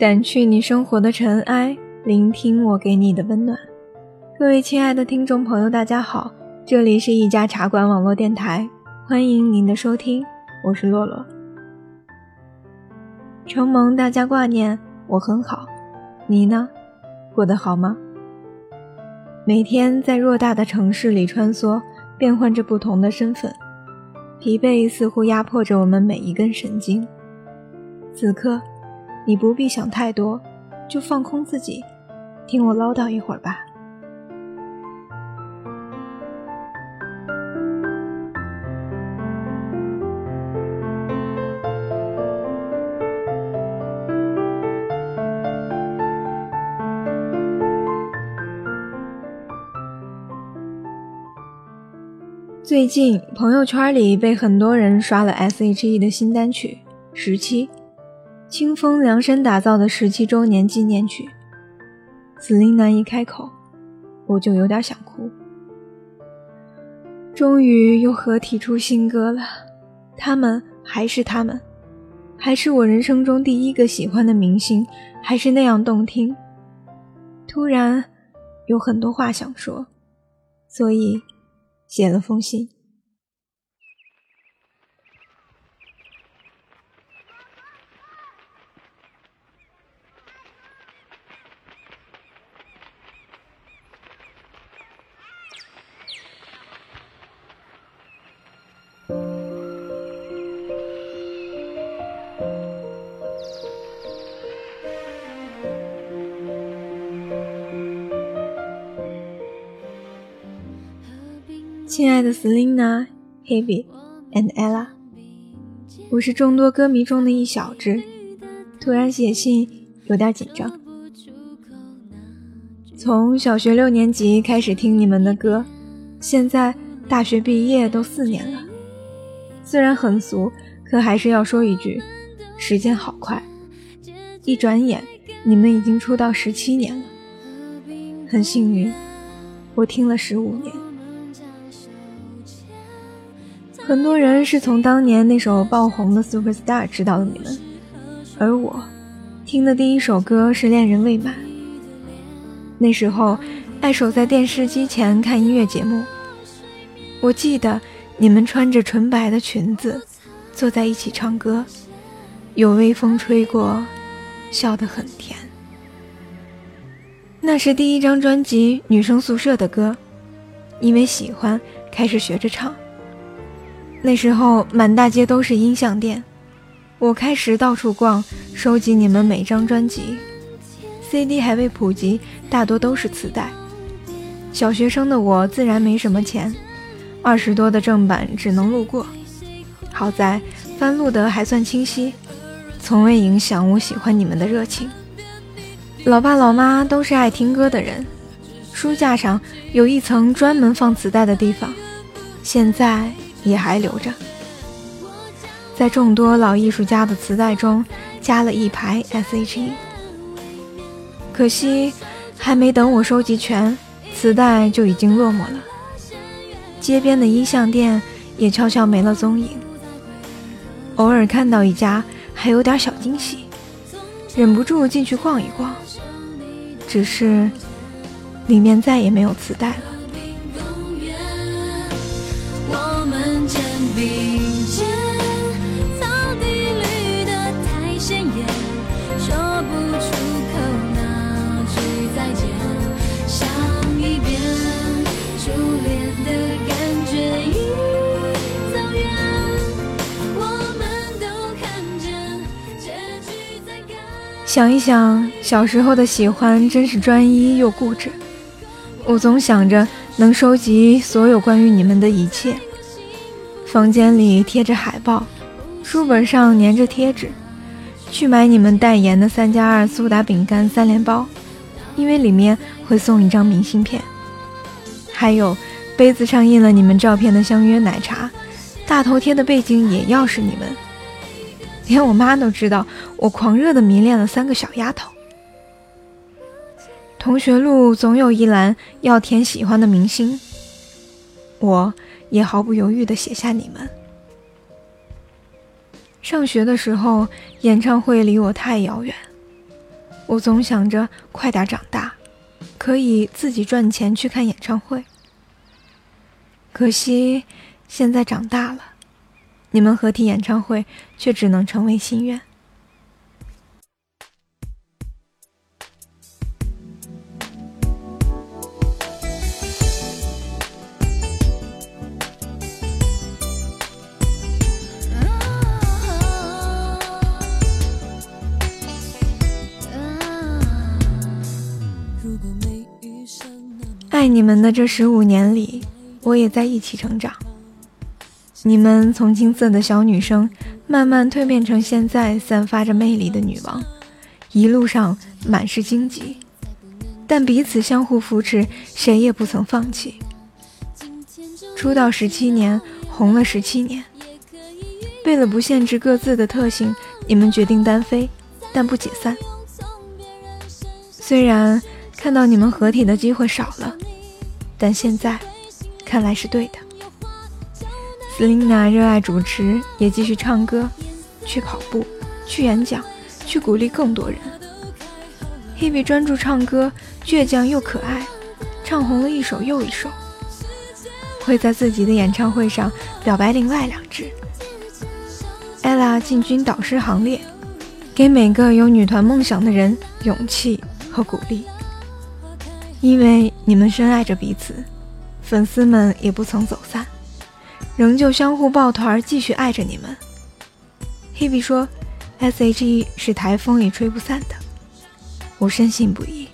掸去你生活的尘埃，聆听我给你的温暖。各位亲爱的听众朋友，大家好，这里是一家茶馆网络电台，欢迎您的收听，我是洛洛。承蒙大家挂念，我很好，你呢？过得好吗？每天在偌大的城市里穿梭，变换着不同的身份，疲惫似乎压迫着我们每一根神经。此刻，你不必想太多，就放空自己，听我唠叨一会儿吧。最近朋友圈里被很多人刷了 S.H.E 的新单曲《十七》，清风量身打造的十七周年纪念曲。司令娜一开口，我就有点想哭。终于又合体出新歌了，他们还是他们，还是我人生中第一个喜欢的明星，还是那样动听。突然有很多话想说，所以。写了封信。亲爱的 Selina、Hebe and Ella，我是众多歌迷中的一小只，突然写信有点紧张。从小学六年级开始听你们的歌，现在大学毕业都四年了。虽然很俗，可还是要说一句：时间好快，一转眼你们已经出道十七年了。很幸运，我听了十五年。很多人是从当年那首爆红的《Superstar》知道的你们，而我听的第一首歌是《恋人未满》。那时候爱守在电视机前看音乐节目，我记得你们穿着纯白的裙子，坐在一起唱歌，有微风吹过，笑得很甜。那是第一张专辑《女生宿舍》的歌，因为喜欢，开始学着唱。那时候满大街都是音像店，我开始到处逛，收集你们每张专辑。CD 还未普及，大多都是磁带。小学生的我自然没什么钱，二十多的正版只能路过。好在翻录的还算清晰，从未影响我喜欢你们的热情。老爸老妈都是爱听歌的人，书架上有一层专门放磁带的地方，现在。也还留着，在众多老艺术家的磁带中加了一排 S.H.E，可惜还没等我收集全，磁带就已经落寞了。街边的音像店也悄悄没了踪影，偶尔看到一家还有点小惊喜，忍不住进去逛一逛，只是里面再也没有磁带了。想一想，小时候的喜欢真是专一又固执。我总想着能收集所有关于你们的一切。房间里贴着海报，书本上粘着贴纸，去买你们代言的三加二苏打饼干三连包，因为里面会送一张明信片。还有杯子上印了你们照片的相约奶茶，大头贴的背景也要是你们。连我妈都知道，我狂热的迷恋了三个小丫头。同学录总有一栏要填喜欢的明星，我也毫不犹豫地写下你们。上学的时候，演唱会离我太遥远，我总想着快点长大，可以自己赚钱去看演唱会。可惜现在长大了，你们合体演唱会却只能成为心愿。爱你们的这十五年里，我也在一起成长。你们从青涩的小女生，慢慢蜕变成现在散发着魅力的女王，一路上满是荆棘，但彼此相互扶持，谁也不曾放弃。出道十七年，红了十七年。为了不限制各自的特性，你们决定单飞，但不解散。虽然看到你们合体的机会少了。但现在看来是对的。Selina 热爱主持，也继续唱歌，去跑步，去演讲，去鼓励更多人。Hebe 专注唱歌，倔强又可爱，唱红了一首又一首。会在自己的演唱会上表白另外两支。Ella 进军导师行列，给每个有女团梦想的人勇气和鼓励。因为你们深爱着彼此，粉丝们也不曾走散，仍旧相互抱团，继续爱着你们。Hebe 说：“S.H.E 是台风也吹不散的。”我深信不疑。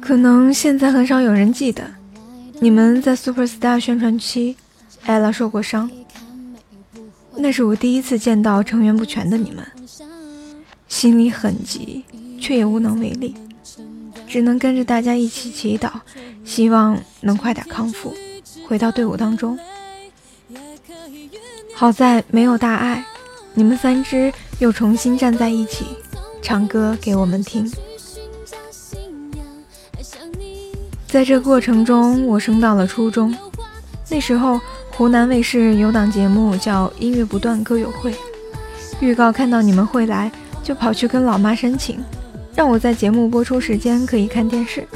可能现在很少有人记得，你们在 Super Star 宣传期，ella 受过伤。那是我第一次见到成员不全的你们，心里很急。却也无能为力，只能跟着大家一起祈祷，希望能快点康复，回到队伍当中。好在没有大碍，你们三只又重新站在一起，唱歌给我们听。在这过程中，我升到了初中，那时候湖南卫视有档节目叫《音乐不断歌友会》，预告看到你们会来，就跑去跟老妈申请。让我在节目播出时间可以看电视。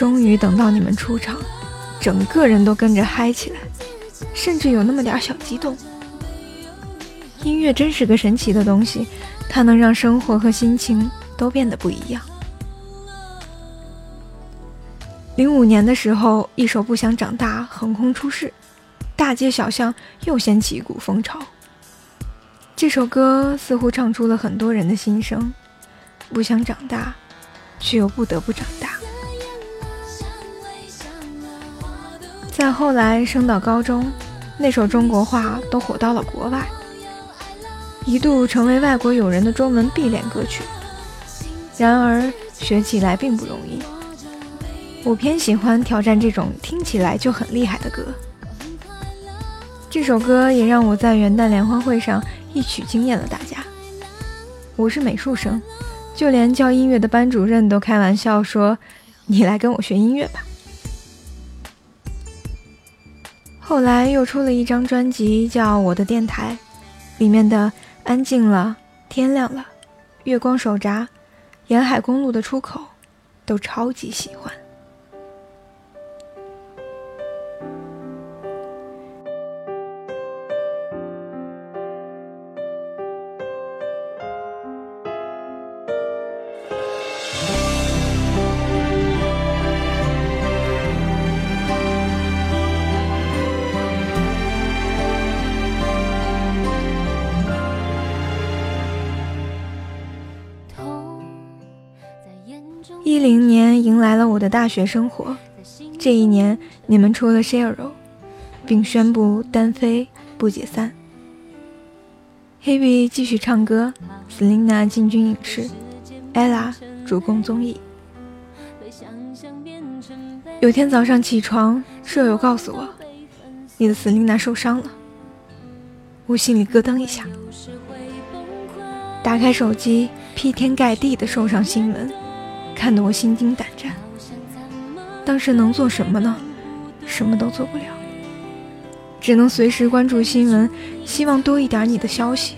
终于等到你们出场，整个人都跟着嗨起来，甚至有那么点小激动。音乐真是个神奇的东西，它能让生活和心情都变得不一样。零五年的时候，一首《不想长大》横空出世，大街小巷又掀起一股风潮。这首歌似乎唱出了很多人的心声，不想长大，却又不得不长大。再后来升到高中，那首中国话都火到了国外，一度成为外国友人的中文必练歌曲。然而学起来并不容易，我偏喜欢挑战这种听起来就很厉害的歌。这首歌也让我在元旦联欢会上。一曲惊艳了大家。我是美术生，就连教音乐的班主任都开玩笑说：“你来跟我学音乐吧。”后来又出了一张专辑，叫《我的电台》，里面的《安静了》《天亮了》《月光手札》《沿海公路的出口》，都超级喜欢。大学生活，这一年你们出了 Shero，并宣布单飞不解散。Hebe 继续唱歌，Selina 进军影视，Ella 主攻综艺。有天早上起床，舍友告诉我，你的 Selina 受伤了。我心里咯噔一下，打开手机，劈天盖地的受伤新闻。看得我心惊胆战，当时能做什么呢？什么都做不了，只能随时关注新闻，希望多一点你的消息。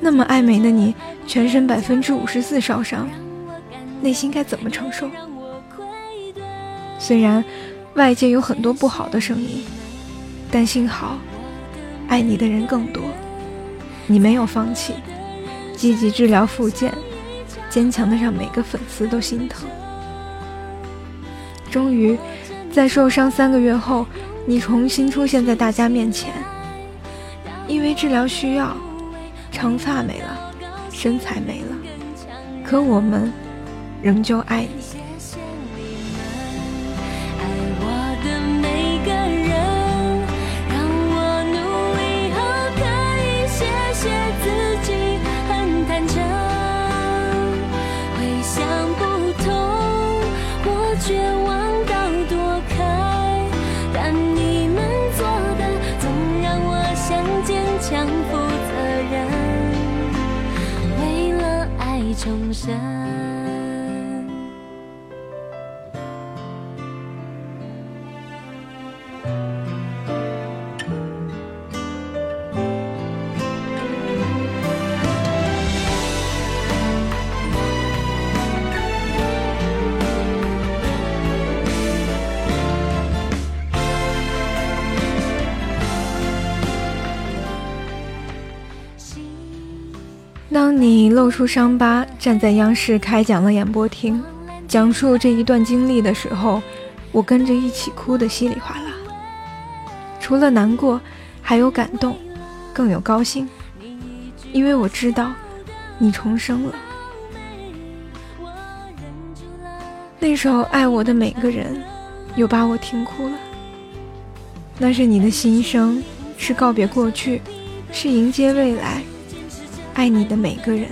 那么爱美的你，全身百分之五十四烧伤，内心该怎么承受？虽然外界有很多不好的声音，但幸好，爱你的人更多。你没有放弃，积极治疗复健，坚强的让每个粉丝都心疼。终于，在受伤三个月后，你重新出现在大家面前。因为治疗需要，长发没了，身材没了，可我们仍旧爱你。露出伤疤，站在央视开讲的演播厅，讲述这一段经历的时候，我跟着一起哭得稀里哗啦。除了难过，还有感动，更有高兴，因为我知道你重生了。那首《爱我的每个人》，又把我听哭了。那是你的心声，是告别过去，是迎接未来。爱你的每个人，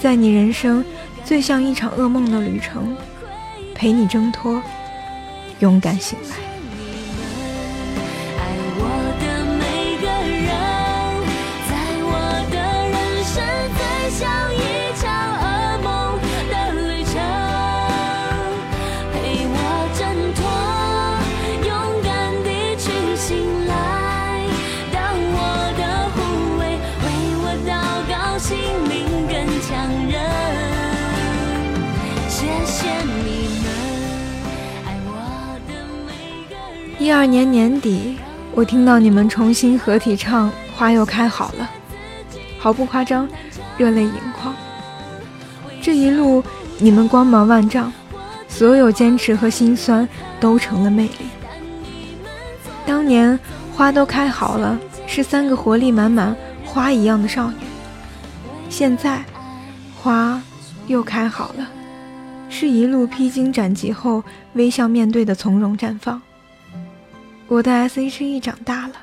在你人生最像一场噩梦的旅程，陪你挣脱，勇敢醒来。一二年年底，我听到你们重新合体唱《花又开好了》，毫不夸张，热泪盈眶。这一路你们光芒万丈，所有坚持和心酸都成了魅力。当年花都开好了，是三个活力满满、花一样的少女。现在，花又开好了，是一路披荆斩棘后微笑面对的从容绽放。我的 S.H.E 长大了，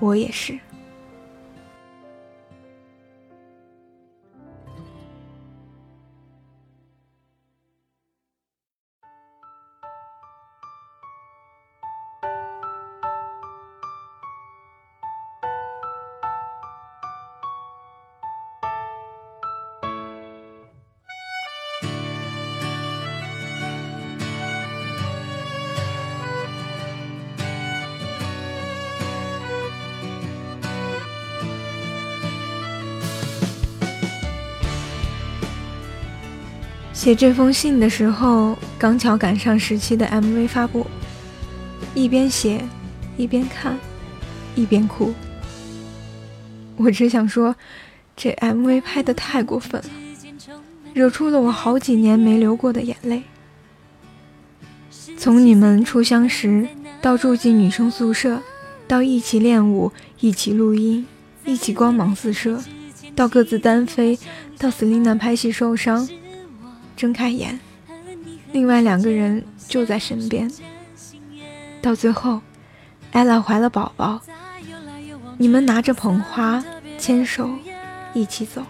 我也是。写这封信的时候，刚巧赶上十期的 MV 发布，一边写，一边看，一边哭。我只想说，这 MV 拍的太过分了，惹出了我好几年没流过的眼泪。从你们初相识，到住进女生宿舍，到一起练舞，一起录音，一起光芒四射，到各自单飞，到 Selina 拍戏受伤。睁开眼，另外两个人就在身边。到最后艾拉怀了宝宝，你们拿着捧花牵手一起走，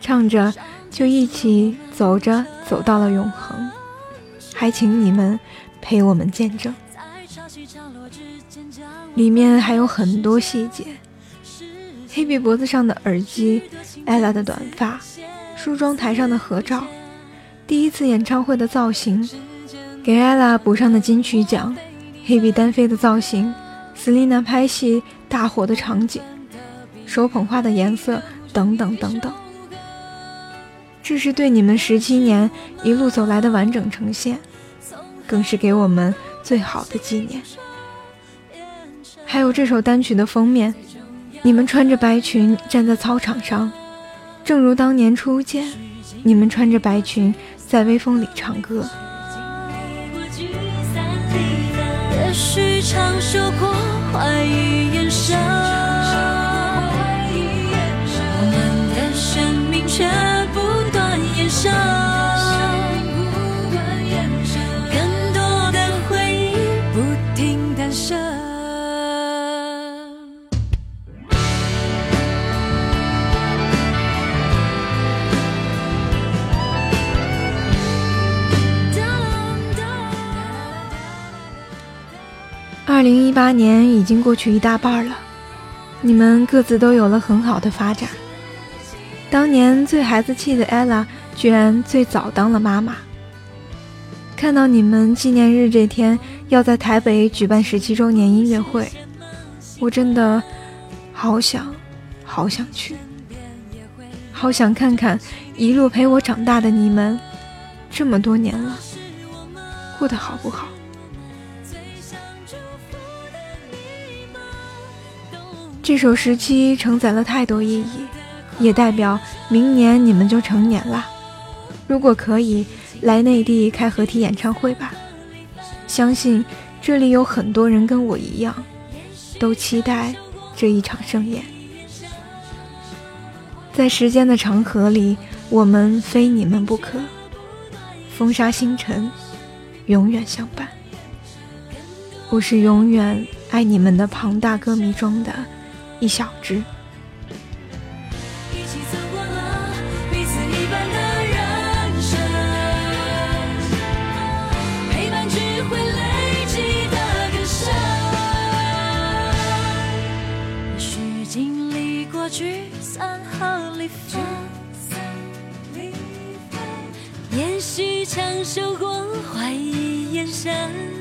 唱着就一起走着走到了永恒，还请你们陪我们见证。里面还有很多细节：黑比脖子上的耳机艾拉的短发。梳妆台上的合照，第一次演唱会的造型，给 ella 补上的金曲奖，黑比单飞的造型，Selina 拍戏大火的场景，手捧花的颜色等等等等。这是对你们十七年一路走来的完整呈现，更是给我们最好的纪念。还有这首单曲的封面，你们穿着白裙站在操场上，正如当年初见，你们穿着白裙在微风里唱歌。也许长袖过怀疑二零一八年已经过去一大半了，你们各自都有了很好的发展。当年最孩子气的 ella 居然最早当了妈妈。看到你们纪念日这天要在台北举办十七周年音乐会，我真的好想好想去，好想看看一路陪我长大的你们，这么多年了，过得好不好？这首时期承载了太多意义，也代表明年你们就成年了。如果可以，来内地开合体演唱会吧。相信这里有很多人跟我一样，都期待这一场盛宴。在时间的长河里，我们非你们不可。风沙星辰，永远相伴。我是永远爱你们的庞大歌迷中的。一小只。也许经历过聚散和离分，也许承受过怀疑眼神。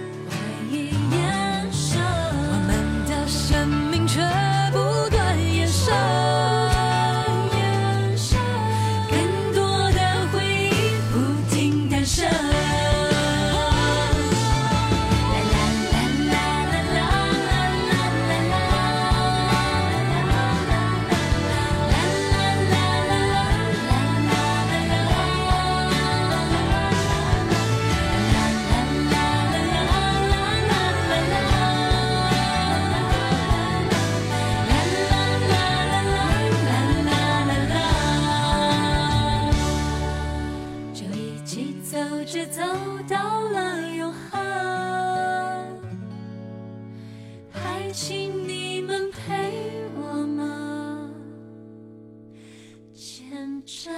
上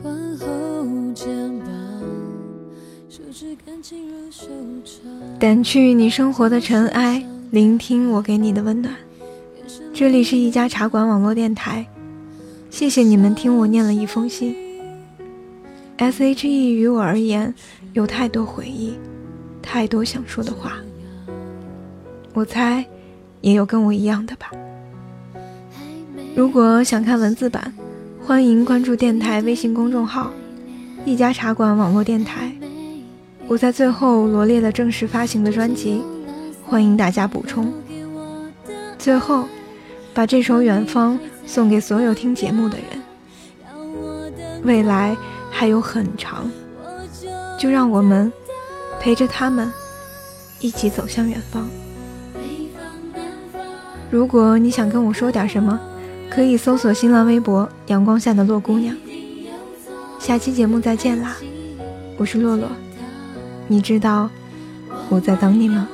宽厚肩膀手指干净如手掌。掸去你生活的尘埃，聆听我给你的温暖。这里是一家茶馆网络电台，谢谢你们听我念了一封信。S H E 于我而言有太多回忆，太多想说的话。我猜，也有跟我一样的吧。如果想看文字版，欢迎关注电台微信公众号“一家茶馆网络电台”。我在最后罗列了正式发行的专辑，欢迎大家补充。最后，把这首《远方》送给所有听节目的人。未来还有很长，就让我们陪着他们一起走向远方。如果你想跟我说点什么，可以搜索新浪微博“阳光下的洛姑娘”。下期节目再见啦，我是洛洛。你知道我在等你吗？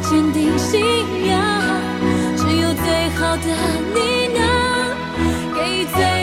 坚定信仰。只有最好的你能给最